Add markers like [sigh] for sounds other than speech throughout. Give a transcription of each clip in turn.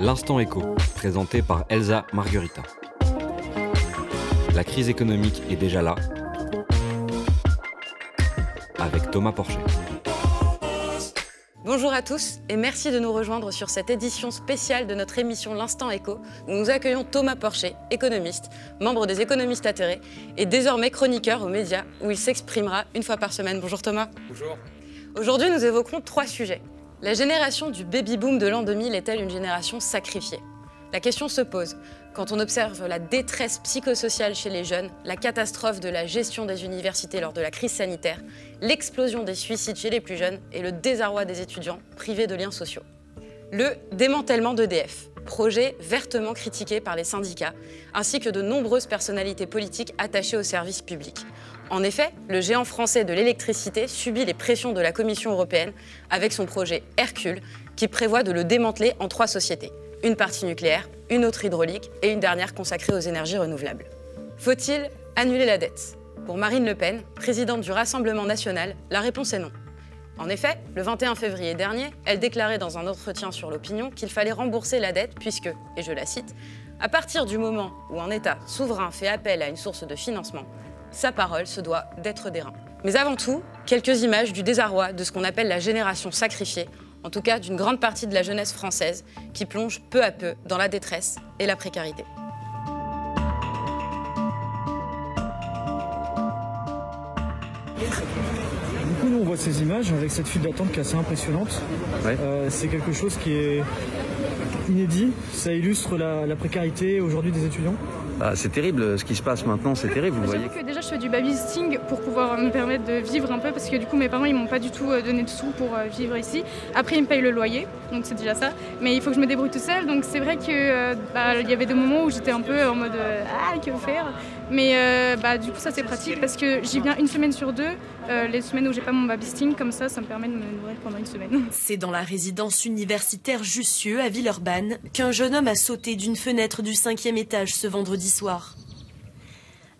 L'instant écho, présenté par Elsa Marguerita. La crise économique est déjà là, avec Thomas Porcher. Bonjour à tous et merci de nous rejoindre sur cette édition spéciale de notre émission L'Instant Éco où nous accueillons Thomas Porcher, économiste, membre des économistes atterrés et désormais chroniqueur aux médias où il s'exprimera une fois par semaine. Bonjour Thomas. Bonjour. Aujourd'hui, nous évoquerons trois sujets. La génération du baby-boom de l'an 2000 est-elle une génération sacrifiée? La question se pose quand on observe la détresse psychosociale chez les jeunes, la catastrophe de la gestion des universités lors de la crise sanitaire, l'explosion des suicides chez les plus jeunes et le désarroi des étudiants privés de liens sociaux. Le démantèlement d'EDF, projet vertement critiqué par les syndicats, ainsi que de nombreuses personnalités politiques attachées au service public. En effet, le géant français de l'électricité subit les pressions de la Commission européenne avec son projet Hercule, qui prévoit de le démanteler en trois sociétés. Une partie nucléaire, une autre hydraulique et une dernière consacrée aux énergies renouvelables. Faut-il annuler la dette? Pour Marine Le Pen, présidente du Rassemblement national, la réponse est non. En effet, le 21 février dernier, elle déclarait dans un entretien sur l'opinion qu'il fallait rembourser la dette puisque, et je la cite, à partir du moment où un État souverain fait appel à une source de financement, sa parole se doit d'être d'airain. Mais avant tout, quelques images du désarroi de ce qu'on appelle la génération sacrifiée, en tout cas d'une grande partie de la jeunesse française, qui plonge peu à peu dans la détresse et la précarité. On voit ces images avec cette file d'attente qui est assez impressionnante. Euh, c'est quelque chose qui est inédit. Ça illustre la, la précarité aujourd'hui des étudiants. Ah, c'est terrible ce qui se passe maintenant, c'est terrible, vous voyez. Que déjà je fais du babysitting pour pouvoir me permettre de vivre un peu parce que du coup mes parents ils m'ont pas du tout euh, donné de sous pour euh, vivre ici. Après ils me payent le loyer, donc c'est déjà ça. Mais il faut que je me débrouille tout seul, donc c'est vrai que bah, il y avait des moments où j'étais un peu en mode ah que faire? Mais bah, du coup ça c'est pratique parce que j'y viens une semaine sur deux. les semaines où j'ai pas mon babysitting comme ça, ça me permet de me nourrir pendant une semaine. [laughs] C'est dans la résidence universitaire Jussieu à Villeurbanne qu'un jeune homme a sauté d'une fenêtre du cinquième étage ce vendredi soir.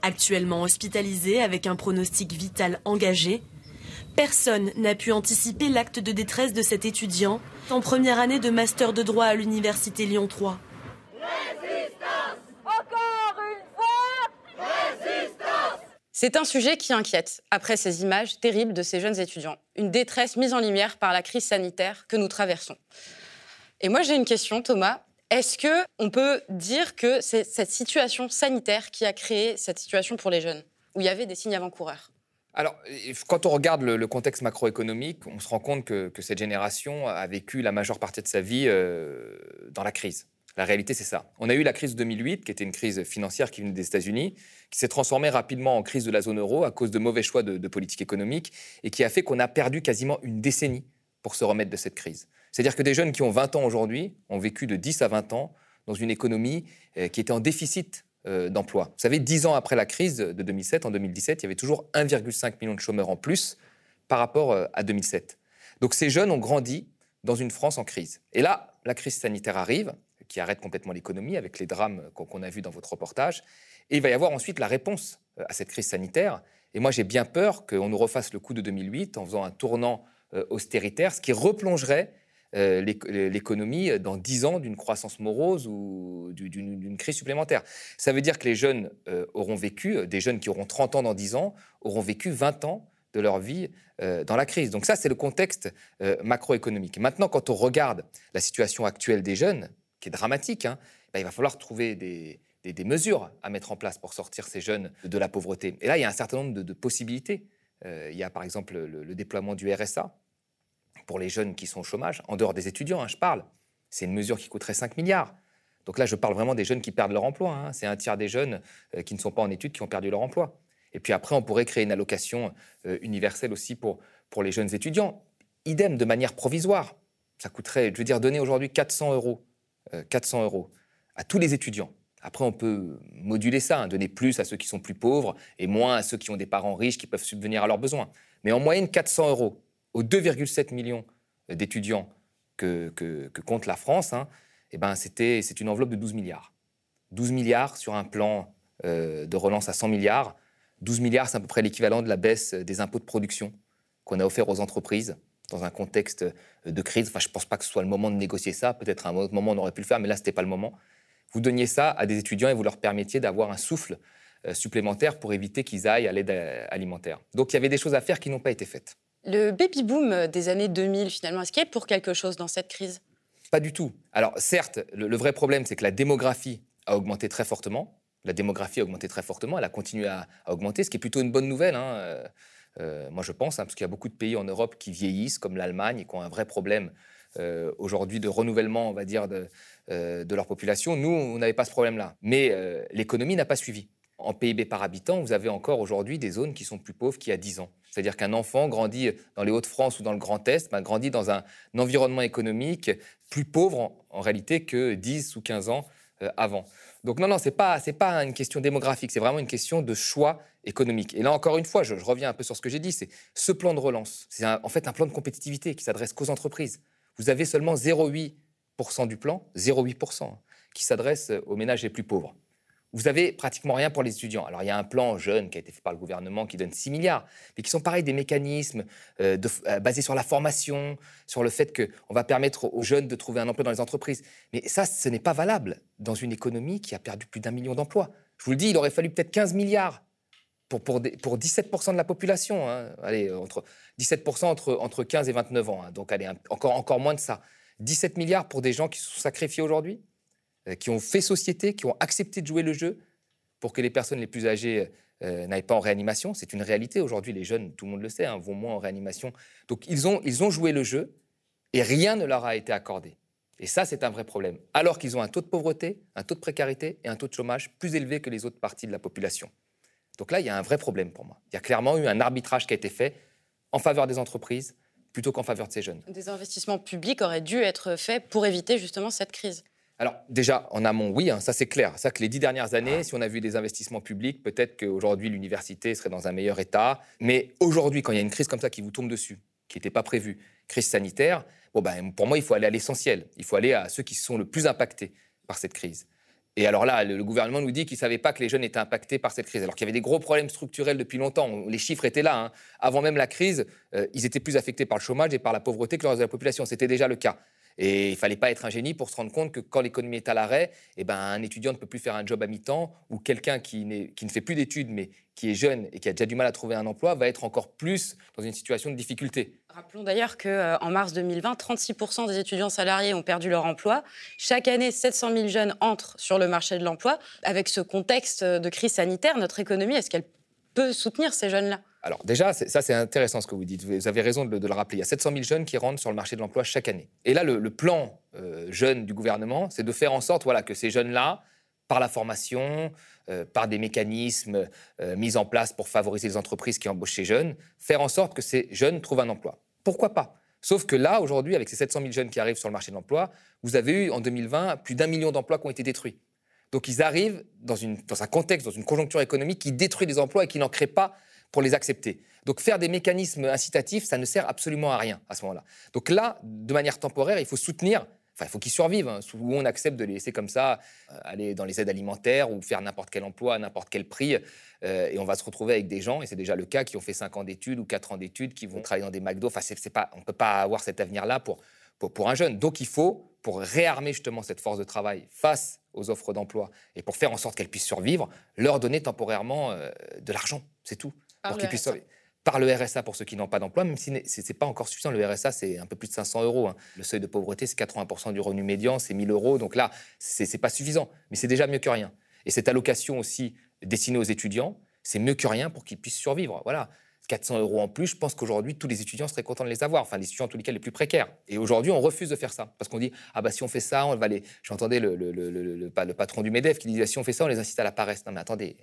Actuellement hospitalisé avec un pronostic vital engagé, personne n'a pu anticiper l'acte de détresse de cet étudiant en première année de master de droit à l'université Lyon 3. C'est un sujet qui inquiète après ces images terribles de ces jeunes étudiants, une détresse mise en lumière par la crise sanitaire que nous traversons. Et moi j'ai une question, Thomas. Est-ce que on peut dire que c'est cette situation sanitaire qui a créé cette situation pour les jeunes, où il y avait des signes avant-coureurs? Alors, quand on regarde le, contexte macroéconomique, on se rend compte que, cette génération a vécu la majeure partie de sa vie euh, dans la crise. La réalité, c'est ça. On a eu la crise de 2008, qui était une crise financière qui venait des États-Unis, qui s'est transformée rapidement en crise de la zone euro à cause de mauvais choix de politique économique, et qui a fait qu'on a perdu quasiment une décennie pour se remettre de cette crise. C'est-à-dire que des jeunes qui ont 20 ans aujourd'hui ont vécu de 10 à 20 ans dans une économie euh, qui était en déficit euh, d'emploi. Vous savez, 10 ans après la crise de 2007, en 2017, il y avait toujours 1,5 million de chômeurs en plus par rapport euh, à 2007. Donc ces jeunes ont grandi dans une France en crise. Et là, la crise sanitaire arrive, qui arrête complètement l'économie avec les drames qu'on a vus dans votre reportage. Et il va y avoir ensuite la réponse à cette crise sanitaire. Et moi, j'ai bien peur qu'on nous refasse le coup de 2008 en faisant un tournant austéritaire, ce qui replongerait euh, l'économie dans 10 ans d'une croissance morose ou d'une crise supplémentaire. Ça veut dire que les jeunes euh, auront vécu, euh, des jeunes qui auront 30 ans dans 10 ans, auront vécu 20 ans de leur vie dans la crise. Donc ça, c'est le contexte macroéconomique. Maintenant, quand on regarde la situation actuelle des jeunes, qui est dramatique, hein, ben, il va falloir trouver des, mesures à mettre en place pour sortir ces jeunes de la pauvreté. Et là, il y a un certain nombre de, possibilités. il y a par exemple le déploiement du RSA, pour les jeunes qui sont au chômage, en dehors des étudiants, hein, je parle. C'est une mesure qui coûterait 5 milliards. Donc là, je parle vraiment des jeunes qui perdent leur emploi. Hein. C'est un tiers des jeunes euh, qui ne sont pas en études qui ont perdu leur emploi. Et puis après, on pourrait créer une allocation euh, universelle aussi pour les jeunes étudiants. Idem, de manière provisoire. Ça coûterait, je veux dire, donner aujourd'hui 400 euros, 400 euh, euros à tous les étudiants. Après, on peut moduler ça, hein, donner plus à ceux qui sont plus pauvres et moins à ceux qui ont des parents riches qui peuvent subvenir à leurs besoins. Mais en moyenne, 400 euros aux 2,7 millions d'étudiants que, compte la France, hein, eh ben c'est une enveloppe de 12 milliards. 12 milliards sur un plan euh, de relance à 100 milliards. 12 milliards, c'est à peu près l'équivalent de la baisse des impôts de production qu'on a offert aux entreprises dans un contexte de crise. Enfin, je ne pense pas que ce soit le moment de négocier ça. Peut-être à un autre moment, on aurait pu le faire, mais là, ce n'était pas le moment. Vous donniez ça à des étudiants et vous leur permettiez d'avoir un souffle euh, supplémentaire pour éviter qu'ils aillent à l'aide euh, alimentaire. Donc, il y avait des choses à faire qui n'ont pas été faites. Le baby-boom des années 2000, finalement, est-ce qu'il y est pour quelque chose dans cette crise? Pas du tout. Alors, certes, le, vrai problème, c'est que la démographie a augmenté très fortement. La démographie a augmenté très fortement, elle a continué à, augmenter, ce qui est plutôt une bonne nouvelle. Hein. Euh, moi, je pense, hein, parce qu'il y a beaucoup de pays en Europe qui vieillissent, comme l'Allemagne, qui ont un vrai problème euh, aujourd'hui de renouvellement, on va dire, de, euh, de leur population. Nous, on n'avait pas ce problème-là. Mais l'économie n'a pas suivi. En PIB par habitant, vous avez encore aujourd'hui des zones qui sont plus pauvres qu'il y a 10 ans. C'est-à-dire qu'un enfant grandit dans les Hauts-de-France ou dans le Grand Est, ben, grandit dans un, environnement économique plus pauvre en, réalité que 10 ou 15 ans avant. Donc non, non, ce n'est pas une question démographique, c'est vraiment une question de choix économique. Et là, encore une fois, je, reviens un peu sur ce que j'ai dit, c'est ce plan de relance, c'est en fait un plan de compétitivité qui s'adresse qu'aux entreprises. Vous avez seulement 0,8% du plan, 0,8%, hein, qui s'adresse aux ménages les plus pauvres vous avez pratiquement rien pour les étudiants. Alors, il y a un plan jeune qui a été fait par le gouvernement qui donne 6 milliards, mais qui sont pareils des mécanismes euh, euh, basés sur la formation, sur le fait qu'on va permettre aux jeunes de trouver un emploi dans les entreprises. Mais ça, ce n'est pas valable dans une économie qui a perdu plus d'un million d'emplois. Je vous le dis, il aurait fallu peut-être 15 milliards pour, pour, pour 17% de la population. Hein. Allez, entre 17% entre, entre 15 et 29 ans. Hein. Donc, allez, encore, encore moins de ça. 17 milliards pour des gens qui se sont sacrifiés aujourd'hui euh, qui ont fait société, qui ont accepté de jouer le jeu pour que les personnes les plus âgées euh, n'aillent pas en réanimation. C'est une réalité aujourd'hui. Les jeunes, tout le monde le sait, hein, vont moins en réanimation. Donc ils ont, ils ont joué le jeu et rien ne leur a été accordé. Et ça, c'est un vrai problème. Alors qu'ils ont un taux de pauvreté, un taux de précarité et un taux de chômage plus élevé que les autres parties de la population. Donc là, il y a un vrai problème pour moi. Il y a clairement eu un arbitrage qui a été fait en faveur des entreprises plutôt qu'en faveur de ces jeunes. Des investissements publics auraient dû être faits pour éviter justement cette crise. Alors déjà, en amont, oui, hein, ça c'est clair. Ça que les dix dernières années, si on a vu des investissements publics, peut-être qu'aujourd'hui l'université serait dans un meilleur état. Mais aujourd'hui, quand il y a une crise comme ça qui vous tombe dessus, qui n'était pas prévue, crise sanitaire, bon ben, pour moi, il faut aller à l'essentiel. Il faut aller à ceux qui sont le plus impactés par cette crise. Et alors là, le, gouvernement nous dit qu'il ne savait pas que les jeunes étaient impactés par cette crise, alors qu'il y avait des gros problèmes structurels depuis longtemps. Les chiffres étaient là. Hein. Avant même la crise, euh, ils étaient plus affectés par le chômage et par la pauvreté que le reste de la population. C'était déjà le cas. Et il fallait pas être un génie pour se rendre compte que quand l'économie est à l'arrêt, eh ben, un étudiant ne peut plus faire un job à mi-temps ou quelqu'un qui, qui ne fait plus d'études mais qui est jeune et qui a déjà du mal à trouver un emploi va être encore plus dans une situation de difficulté. Rappelons d'ailleurs qu'en euh, mars 2020, 36% des étudiants salariés ont perdu leur emploi. Chaque année, 700 000 jeunes entrent sur le marché de l'emploi. Avec ce contexte de crise sanitaire, notre économie, est-ce qu'elle peut soutenir ces jeunes-là alors déjà, ça c'est intéressant ce que vous dites. Vous avez raison de, le rappeler. Il y a 700 000 jeunes qui rentrent sur le marché de l'emploi chaque année. Et là, le, plan euh, jeune du gouvernement, c'est de faire en sorte voilà, que ces jeunes-là, par la formation, euh, par des mécanismes euh, mis en place pour favoriser les entreprises qui embauchent ces jeunes, faire en sorte que ces jeunes trouvent un emploi. Pourquoi pas? Sauf que là, aujourd'hui, avec ces 700 000 jeunes qui arrivent sur le marché de l'emploi, vous avez eu en 2020 plus d'un million d'emplois qui ont été détruits. Donc ils arrivent dans, une, dans un contexte, dans une conjoncture économique qui détruit des emplois et qui n'en crée pas pour les accepter. Donc faire des mécanismes incitatifs, ça ne sert absolument à rien à ce moment-là. Donc là, de manière temporaire, il faut soutenir Enfin, il faut qu'ils survivent. Hein, où on accepte de les laisser comme ça euh, aller dans les aides alimentaires ou faire n'importe quel emploi à n'importe quel prix. Euh, et on va se retrouver avec des gens, et c'est déjà le cas, qui ont fait 5 ans d'études ou 4 ans d'études, qui vont travailler dans des McDo. Enfin, c'est, pas, on ne peut pas avoir cet avenir-là pour, pour, un jeune. Donc il faut, pour réarmer justement cette force de travail face aux offres d'emploi et pour faire en sorte qu'elle puisse survivre, leur donner temporairement euh, de l'argent. C'est tout. Par le RSA. Par le RSA pour ceux qui n'ont pas d'emploi, même si ce n'est pas encore suffisant. Le RSA, c'est un peu plus de 500 euros. Hein. Le seuil de pauvreté, c'est 80% du revenu médian, c'est 1000 euros. Donc là, ce n'est pas suffisant. Mais c'est déjà mieux que rien. Et cette allocation aussi destinée aux étudiants, c'est mieux que rien pour qu'ils puissent survivre. Voilà. 400 euros en plus, je pense qu'aujourd'hui, tous les étudiants seraient contents de les avoir, enfin les étudiants en tous les cas les plus précaires. Et aujourd'hui, on refuse de faire ça, parce qu'on dit, ah bah si on fait ça, on va les... J'entendais le, le, le, le, patron du MEDEF qui disait, si on fait ça, on les incite à la paresse. Non mais attendez,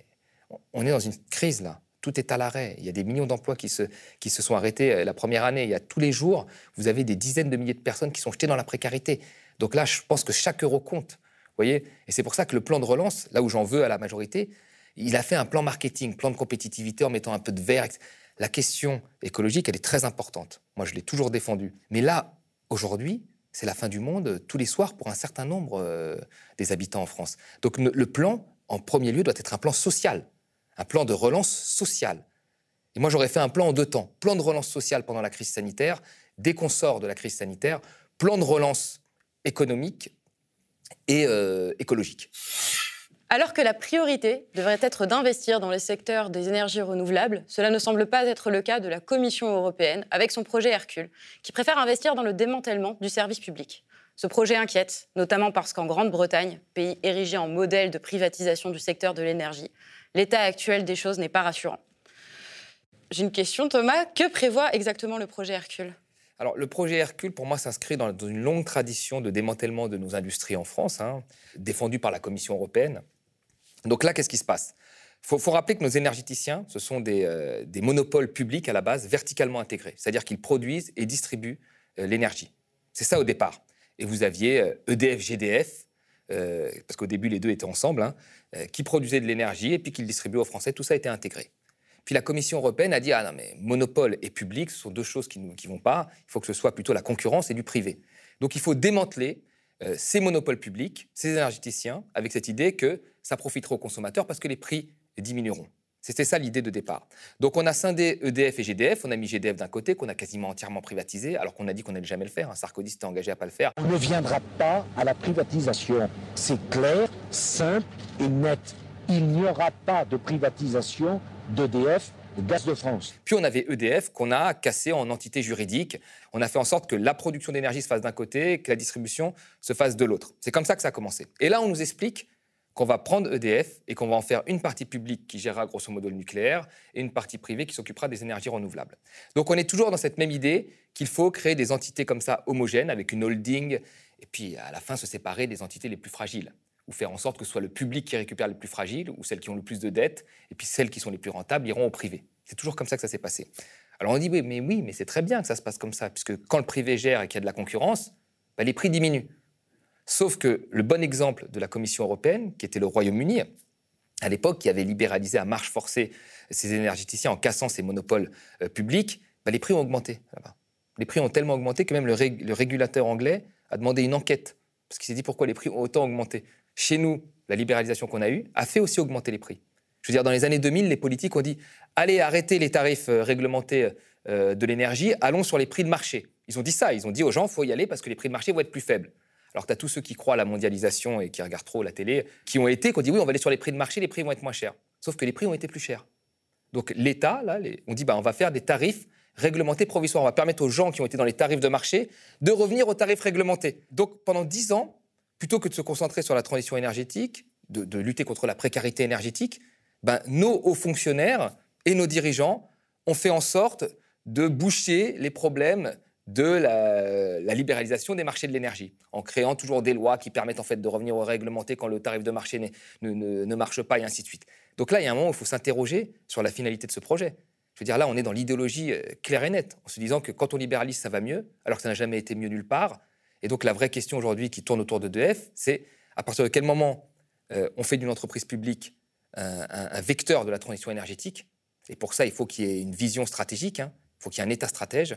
on est dans une crise là tout est à l'arrêt. Il y a des millions d'emplois qui se, qui se sont arrêtés euh, la première année. Il y a tous les jours, vous avez des dizaines de milliers de personnes qui sont jetées dans la précarité. Donc là, je pense que chaque euro compte. voyez Et c'est pour ça que le plan de relance, là où j'en veux à la majorité, il a fait un plan marketing, plan de compétitivité en mettant un peu de vert. La question écologique, elle est très importante. Moi, je l'ai toujours défendue. Mais là, aujourd'hui, c'est la fin du monde tous les soirs pour un certain nombre euh, des habitants en France. Donc le plan, en premier lieu, doit être un plan social un plan de relance sociale. Et moi, j'aurais fait un plan en deux temps. Plan de relance sociale pendant la crise sanitaire, dès qu'on sort de la crise sanitaire, plan de relance économique et euh, écologique. Alors que la priorité devrait être d'investir dans les secteurs des énergies renouvelables, cela ne semble pas être le cas de la Commission européenne avec son projet Hercule, qui préfère investir dans le démantèlement du service public. Ce projet inquiète, notamment parce qu'en Grande-Bretagne, pays érigé en modèle de privatisation du secteur de l'énergie, l'état actuel des choses n'est pas rassurant. J'ai une question, Thomas. Que prévoit exactement le projet Hercule? Alors, le projet Hercule, pour moi, s'inscrit dans, une longue tradition de démantèlement de nos industries en France, hein, défendue par la Commission européenne. Donc là, qu'est-ce qui se passe? Il faut, rappeler que nos énergéticiens, ce sont euh, des, monopoles publics à la base, verticalement intégrés, c'est-à-dire qu'ils produisent et distribuent euh, l'énergie. C'est ça au départ. Et vous aviez EDF, euh, e GDF, parce qu'au début, les deux étaient ensemble, hein, qui produisaient de l'énergie et puis qu'ils distribuaient aux Français. Tout ça été intégré. Puis la Commission européenne a dit Ah non, mais monopole et public, ce sont deux choses qui ne vont pas. Il faut que ce soit plutôt la concurrence et du privé. Donc il faut démanteler ces monopoles publics, ces énergéticiens, avec cette idée que ça profitera aux consommateurs parce que les prix diminueront. C'était ça l'idée de départ. Donc on a scindé EDF et GDF, on a mis GDF d'un côté qu'on a quasiment entièrement privatisé, alors qu'on a dit qu'on n'allait jamais le faire. Hein. Sarkozy s'était engagé à pas le faire. On ne viendra pas à la privatisation. C'est clair, simple et net. Il n'y aura pas de privatisation d'EDF, Gaz de France. Puis on avait EDF qu'on a cassé en entité juridique. On a fait en sorte que la production d'énergie se fasse d'un côté, que la distribution se fasse de l'autre. C'est comme ça que ça a commencé. Et là, on nous explique qu'on va prendre EDF et qu'on va en faire une partie publique qui gérera grosso modo le nucléaire et une partie privée qui s'occupera des énergies renouvelables. Donc on est toujours dans cette même idée qu'il faut créer des entités comme ça homogènes avec une holding et puis à la fin se séparer des entités les plus fragiles ou faire en sorte que ce soit le public qui récupère les plus fragiles, ou celles qui ont le plus de dettes, et puis celles qui sont les plus rentables iront au privé. C'est toujours comme ça que ça s'est passé. Alors on dit, oui, mais oui, mais c'est très bien que ça se passe comme ça, puisque quand le privé gère et qu'il y a de la concurrence, bah, les prix diminuent. Sauf que le bon exemple de la Commission européenne, qui était le Royaume-Uni, à l'époque, qui avait libéralisé à marche forcée ses énergéticiens en cassant ses monopoles euh, publics, bah, les prix ont augmenté. Les prix ont tellement augmenté que même le, régulateur anglais a demandé une enquête, parce qu'il s'est dit pourquoi les prix ont autant augmenté? Chez nous, la libéralisation qu'on a eue a fait aussi augmenter les prix. Je veux dire, dans les années 2000, les politiques ont dit allez, arrêtez les tarifs euh, réglementés euh, de l'énergie, allons sur les prix de marché. Ils ont dit ça, ils ont dit aux gens il faut y aller parce que les prix de marché vont être plus faibles. Alors tu as tous ceux qui croient à la mondialisation et qui regardent trop la télé, qui ont été, qui ont dit oui, on va aller sur les prix de marché, les prix vont être moins chers. Sauf que les prix ont été plus chers. Donc l'État, là, on dit bah, on va faire des tarifs réglementés provisoires. On va permettre aux gens qui ont été dans les tarifs de marché de revenir aux tarifs réglementés. Donc pendant 10 ans, plutôt que de se concentrer sur la transition énergétique, de, lutter contre la précarité énergétique, ben, nos hauts fonctionnaires et nos dirigeants ont fait en sorte de boucher les problèmes de la, libéralisation des marchés de l'énergie, en créant toujours des lois qui permettent en fait de revenir au réglementé quand le tarif de marché ne, marche pas, et ainsi de suite. Donc là, il y a un moment où il faut s'interroger sur la finalité de ce projet. Je veux dire, là, on est dans l'idéologie euh, claire et nette, en se disant que quand on libéralise, ça va mieux, alors que ça n'a jamais été mieux nulle part, et donc la vraie question aujourd'hui qui tourne autour de DF, c'est à partir de quel moment euh, on fait d'une entreprise publique un, vecteur de la transition énergétique? Et pour ça, il faut qu'il y ait une vision stratégique, hein. il faut qu'il y ait un État stratège.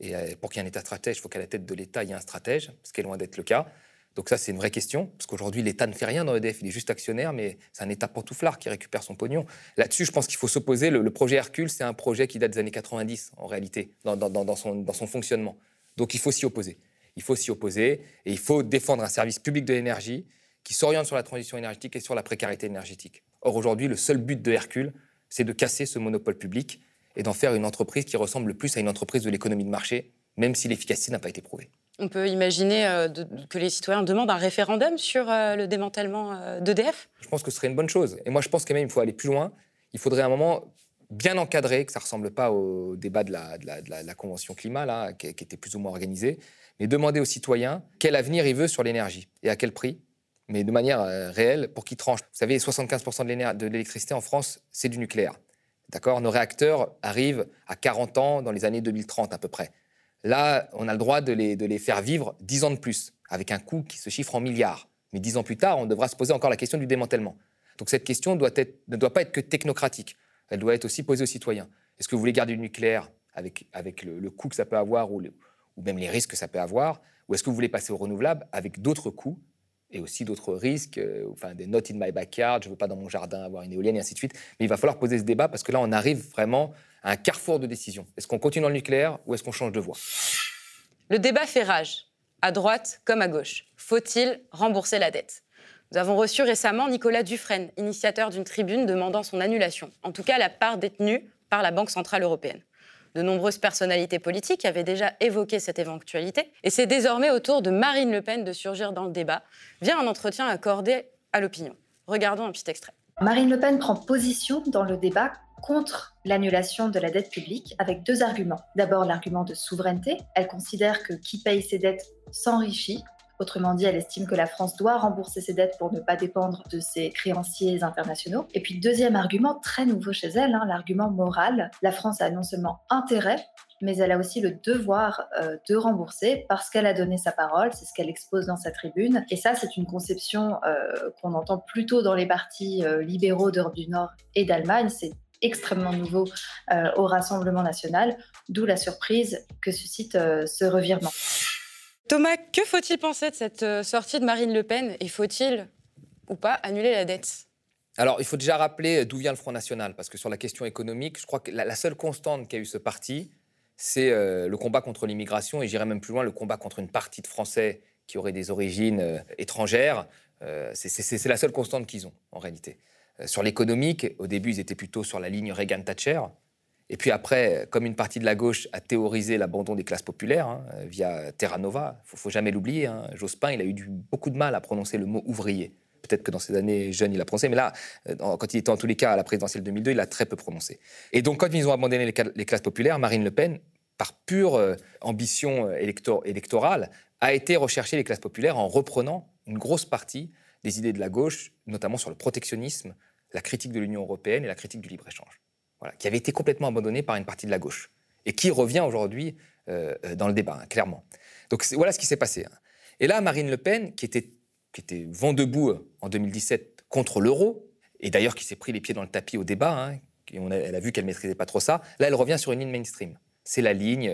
Et euh, pour qu'il y ait un État stratège, il faut qu'à la tête de l'État, il y ait un stratège, ce qui est loin d'être le cas. Donc ça, c'est une vraie question, parce qu'aujourd'hui, l'État ne fait rien dans EDF, il est juste actionnaire, mais c'est un État pantouflard qui récupère son pognon. Là-dessus, je pense qu'il faut s'opposer. Le, projet Hercule, c'est un projet qui date des années 90, en réalité, dans son fonctionnement. Donc il faut s'y opposer il faut s'y opposer et il faut défendre un service public de l'énergie qui s'oriente sur la transition énergétique et sur la précarité énergétique. Or, aujourd'hui, le seul but de Hercule, c'est de casser ce monopole public et d'en faire une entreprise qui ressemble le plus à une entreprise de l'économie de marché, même si l'efficacité n'a pas été prouvée. On peut imaginer euh, que les citoyens demandent un référendum sur euh, le démantèlement euh, d'EDF? Je pense que ce serait une bonne chose. Et moi, je pense quand même qu'il faut aller plus loin. Il faudrait à un moment bien encadrer, que ça ne ressemble pas au débat de la, Convention climat, là, qui, qui, était plus ou moins organisé, mais demander aux citoyens quel avenir il veut sur l'énergie et à quel prix, mais de manière euh, réelle pour qu'ils tranchent. Vous savez, 75% de l'électricité en France, c'est du nucléaire. D'accord? Nos réacteurs arrivent à 40 ans dans les années 2030 à peu près. Là, on a le droit de les, faire vivre 10 ans de plus, avec un coût qui se chiffre en milliards. Mais 10 ans plus tard, on devra se poser encore la question du démantèlement. Donc cette question ne doit pas être que technocratique, elle doit être aussi posée aux citoyens. Est-ce que vous voulez garder le nucléaire avec, le, coût que ça peut avoir ou ou même les risques que ça peut avoir? Ou est-ce que vous voulez passer au renouvelable avec d'autres coûts et aussi d'autres risques, euh, enfin des not in my backyard, je ne veux pas dans mon jardin avoir une éolienne et ainsi de suite. Mais il va falloir poser ce débat parce que là, on arrive vraiment à un carrefour de décision. Est-ce qu'on continue dans le nucléaire ou est-ce qu'on change de voie? Le débat fait rage, à droite comme à gauche. Faut-il rembourser la dette? Nous avons reçu récemment Nicolas Dufresne, initiateur d'une tribune demandant son annulation, en tout cas la part détenue par la Banque Centrale Européenne. De nombreuses personnalités politiques avaient déjà évoqué cette éventualité, et c'est désormais au tour de Marine Le Pen de surgir dans le débat via un entretien accordé à l'opinion. Regardons un petit extrait. Marine Le Pen prend position dans le débat contre l'annulation de la dette publique avec deux arguments. D'abord l'argument de souveraineté. Elle considère que qui paye ses dettes s'enrichit. Autrement dit, elle estime que la France doit rembourser ses dettes pour ne pas dépendre de ses créanciers internationaux. Et puis, deuxième argument, très nouveau chez elle, hein, l'argument moral. La France a non seulement intérêt, mais elle a aussi le devoir euh, de rembourser parce qu'elle a donné sa parole, c'est ce qu'elle expose dans sa tribune. Et ça, c'est une conception euh, qu'on entend plutôt dans les partis euh, libéraux d'Europe du Nord et d'Allemagne. C'est extrêmement nouveau au Rassemblement national, d'où la surprise que suscite ce revirement. Thomas, que faut-il penser de cette euh, sortie de Marine Le Pen et faut-il ou pas annuler la dette? Alors, il faut déjà rappeler d'où vient le Front National, parce que sur la question économique, je crois que la, seule constante qu'a eu ce parti, c'est le combat contre l'immigration, et j'irais même plus loin, le combat contre une partie de Français qui auraient des origines étrangères. c'est la seule constante qu'ils ont, en réalité. Euh, sur l'économique, au début, ils étaient plutôt sur la ligne Reagan-Thatcher. Et puis après, comme une partie de la gauche a théorisé l'abandon des classes populaires hein, via Terra Nova, ne faut, jamais l'oublier, hein, Jospin, il a eu beaucoup de mal à prononcer le mot ouvrier. Peut-être que dans ses années jeunes, il a prononcé, mais là, euh, quand il était en tous les cas à la présidentielle 2002, il a très peu prononcé. Et donc, quand ils ont abandonné les, classes populaires, Marine Le Pen, par pure euh, ambition électorale, a été rechercher les classes populaires en reprenant une grosse partie des idées de la gauche, notamment sur le protectionnisme, la critique de l'Union européenne et la critique du libre-échange, qui avait été complètement abandonnée par une partie de la gauche et qui revient aujourd'hui euh, euh, dans le débat, hein, clairement. Donc voilà ce qui s'est passé. Hein. Et là, Marine Le Pen, qui était, qui était vent debout euh, en 2017 contre l'euro, et d'ailleurs qui s'est pris les pieds dans le tapis au débat, hein, a, elle a vu qu'elle maîtrisait pas trop ça, là, elle revient sur une ligne mainstream. C'est la ligne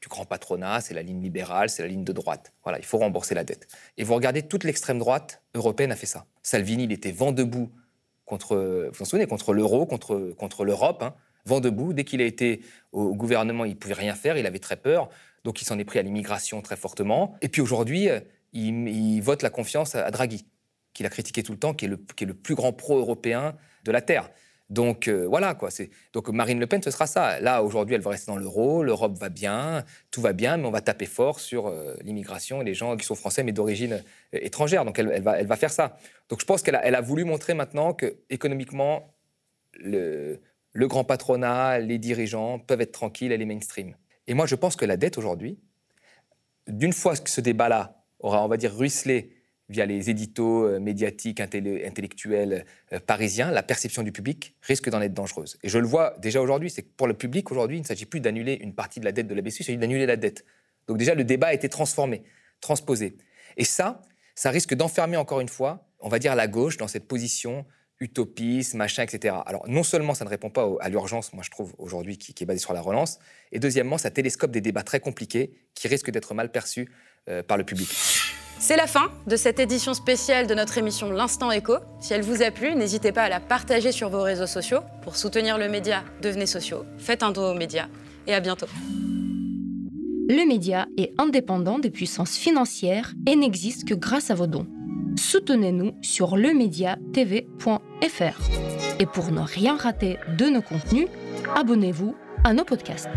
du grand patronat, c'est la ligne libérale, c'est la ligne de droite. Voilà, il faut rembourser la dette. Et vous regardez, toute l'extrême droite européenne a fait ça. Salvini, il était vent debout contre, vous vous souvenez, contre l'euro, contre, contre l'Europe, hein. vent debout. Dès qu'il a été au gouvernement, il pouvait rien faire, il avait très peur. Donc il s'en est pris à l'immigration très fortement. Et puis aujourd'hui, euh, il, vote la confiance à Draghi, qu'il a critiqué tout le temps, qui est le, qui est le plus grand pro-européen de la Terre. Donc euh, voilà quoi. Donc Marine Le Pen, ce sera ça. Là aujourd'hui, elle va rester dans l'euro, l'Europe va bien, tout va bien, mais on va taper fort sur euh, l'immigration et les gens qui sont français mais d'origine euh, étrangère. Donc elle, va, faire ça. Donc je pense qu'elle a, elle a voulu montrer maintenant que économiquement, le, le grand patronat, les dirigeants peuvent être tranquilles, elle est mainstream. Et moi, je pense que la dette aujourd'hui, d'une fois que ce débat-là aura, on va dire, ruisselé via les éditos euh, médiatiques, intellectuels euh, parisiens, la perception du public risque d'en être dangereuse. Et je le vois déjà aujourd'hui, c'est que pour le public, aujourd'hui, il ne s'agit plus d'annuler une partie de la dette de la BCE, il s'agit d'annuler la dette. Donc déjà, le débat a été transformé, transposé. Et ça, ça risque d'enfermer encore une fois, on va dire, la gauche dans cette position utopiste, machin, etc. Alors non seulement ça ne répond pas à l'urgence, moi je trouve aujourd'hui, qui, est basée sur la relance, et deuxièmement, ça télescope des débats très compliqués qui risquent d'être mal perçus euh, par le public. C'est la fin de cette édition spéciale de notre émission L'Instant Écho. Si elle vous a plu, n'hésitez pas à la partager sur vos réseaux sociaux. Pour soutenir le média, devenez sociaux. Faites un dos aux médias. Et à bientôt. Le média est indépendant des puissances financières et n'existe que grâce à vos dons. Soutenez-nous sur lemediatv.fr. Et pour ne rien rater de nos contenus, abonnez-vous à nos podcasts.